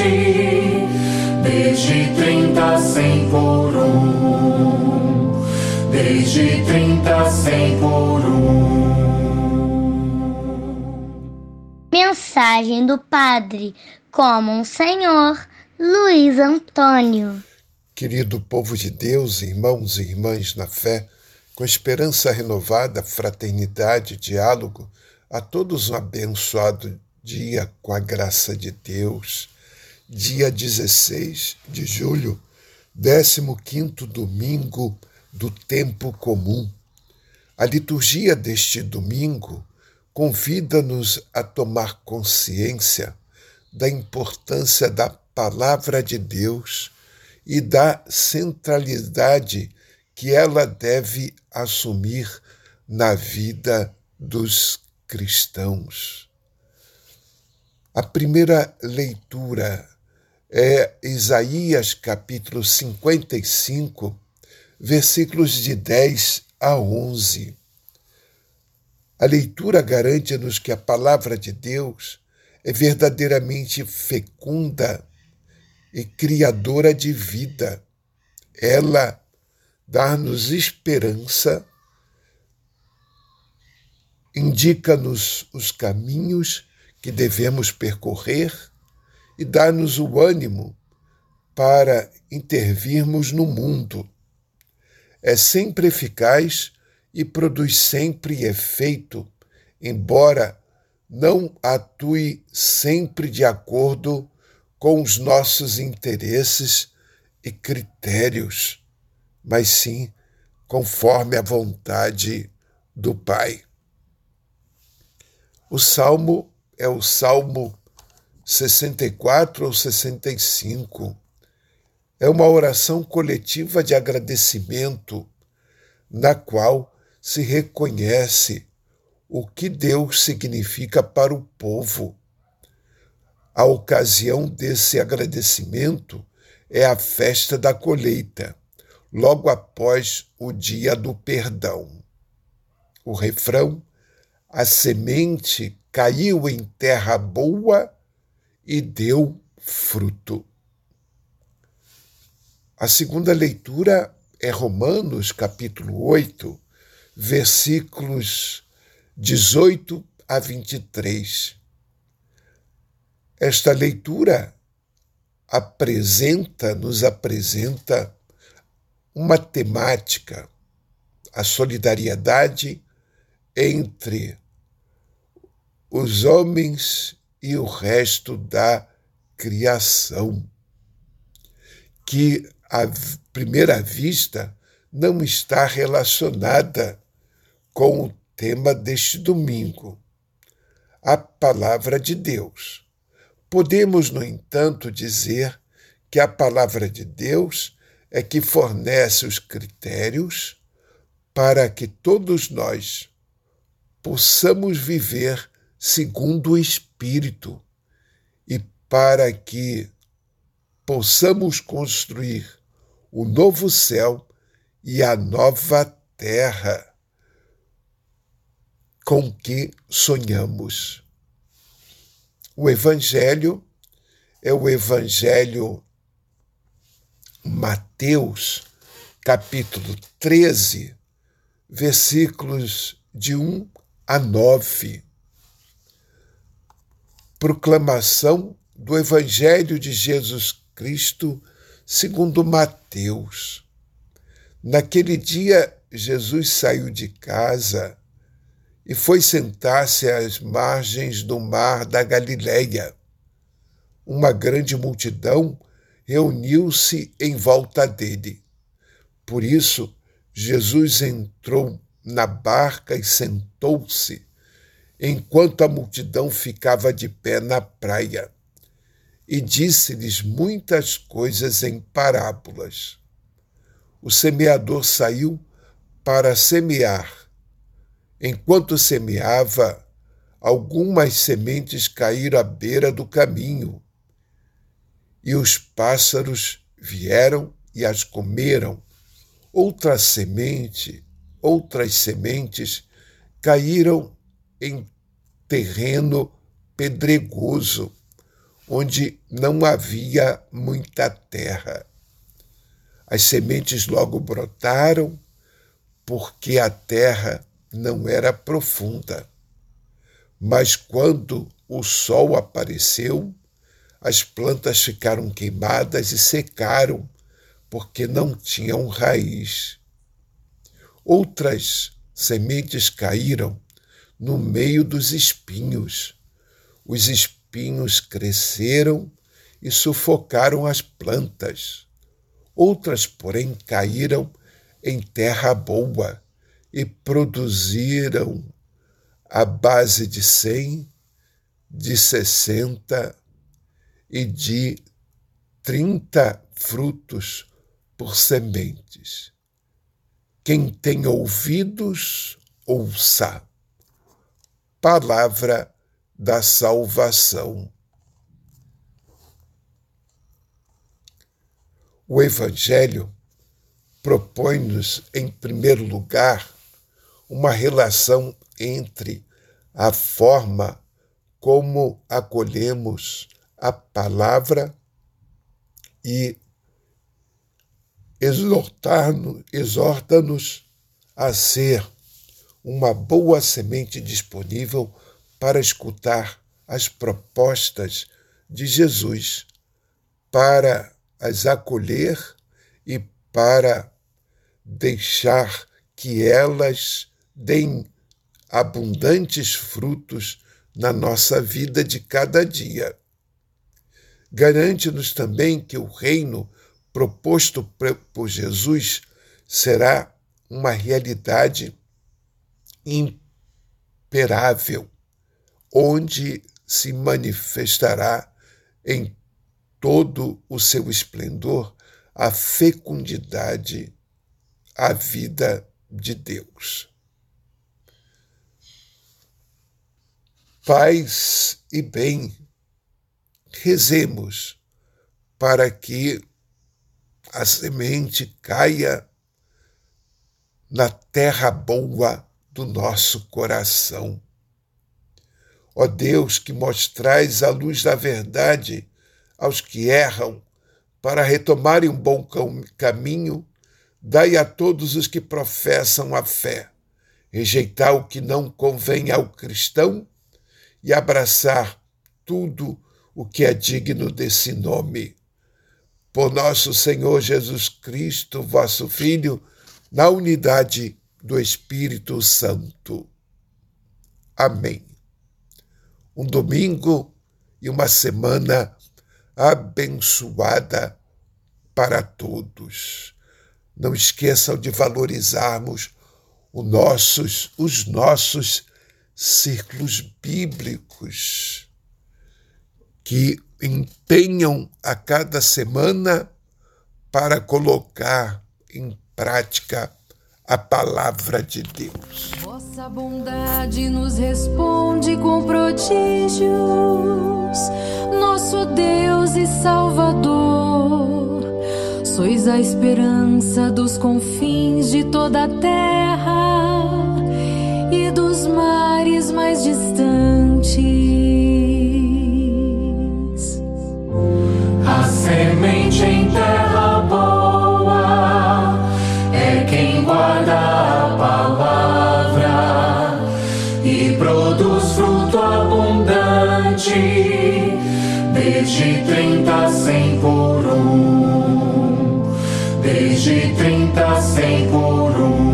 abundante, desde trinta, cem por um, desde trinta, cem por um. Mensagem do Padre como um Senhor Luiz Antônio. Querido povo de Deus, irmãos e irmãs na fé, com esperança renovada, fraternidade, diálogo, a todos um abençoado dia com a graça de Deus. Dia 16 de julho, 15 domingo do tempo comum. A liturgia deste domingo convida-nos a tomar consciência da importância da palavra de Deus e da centralidade que ela deve assumir na vida dos cristãos. A primeira leitura é Isaías capítulo 55, versículos de 10 a 11. A leitura garante-nos que a palavra de Deus é verdadeiramente fecunda e criadora de vida. Ela dá-nos esperança, indica-nos os caminhos que devemos percorrer e dá-nos o ânimo para intervirmos no mundo. É sempre eficaz e produz sempre efeito, embora não atue sempre de acordo com os nossos interesses e critérios, mas sim conforme a vontade do Pai. O salmo é o Salmo 64 ou 65. É uma oração coletiva de agradecimento, na qual se reconhece o que Deus significa para o povo a ocasião desse agradecimento é a festa da colheita, logo após o dia do perdão. O refrão: a semente caiu em terra boa e deu fruto. A segunda leitura é Romanos, capítulo 8, versículos 18 a 23 esta leitura apresenta, nos apresenta uma temática, a solidariedade entre os homens e o resto da criação, que à primeira vista não está relacionada com o tema deste domingo, a palavra de Deus. Podemos, no entanto, dizer que a palavra de Deus é que fornece os critérios para que todos nós possamos viver segundo o Espírito e para que possamos construir o novo céu e a nova terra com que sonhamos. O Evangelho é o Evangelho Mateus, capítulo 13, versículos de 1 a 9. Proclamação do Evangelho de Jesus Cristo segundo Mateus. Naquele dia, Jesus saiu de casa e foi sentar-se às margens do mar da Galileia. Uma grande multidão reuniu-se em volta dele. Por isso, Jesus entrou na barca e sentou-se, enquanto a multidão ficava de pé na praia, e disse-lhes muitas coisas em parábolas. O semeador saiu para semear Enquanto semeava, algumas sementes caíram à beira do caminho, e os pássaros vieram e as comeram. Outra semente, outras sementes caíram em terreno pedregoso, onde não havia muita terra. As sementes logo brotaram, porque a terra não era profunda. Mas quando o sol apareceu, as plantas ficaram queimadas e secaram, porque não tinham raiz. Outras sementes caíram no meio dos espinhos. Os espinhos cresceram e sufocaram as plantas. Outras, porém, caíram em terra boa e produziram a base de cem, de sessenta e de trinta frutos por sementes. Quem tem ouvidos, ouça. Palavra da salvação. O Evangelho propõe-nos, em primeiro lugar, uma relação entre a forma como acolhemos a palavra e exortar-nos, exorta-nos a ser uma boa semente disponível para escutar as propostas de Jesus, para as acolher e para deixar que elas deem abundantes frutos na nossa vida de cada dia. Garante-nos também que o reino proposto por Jesus será uma realidade imperável, onde se manifestará em todo o seu esplendor a fecundidade, a vida de Deus. Paz e bem rezemos para que a semente caia na terra boa do nosso coração. Ó Deus, que mostrais a luz da verdade aos que erram, para retomarem um bom caminho, dai a todos os que professam a fé, rejeitar o que não convém ao cristão e abraçar tudo o que é digno desse nome. Por nosso Senhor Jesus Cristo, vosso Filho, na unidade do Espírito Santo. Amém. Um domingo e uma semana abençoada para todos. Não esqueçam de valorizarmos os nossos, os nossos círculos bíblicos que empenham a cada semana para colocar em prática a palavra de Deus. Vossa bondade nos responde com prodígios, nosso Deus e Salvador. Sois a esperança dos confins de toda a terra e dos mares mais distantes. Abundante, desde trinta, cem por um, desde trinta, cem por um.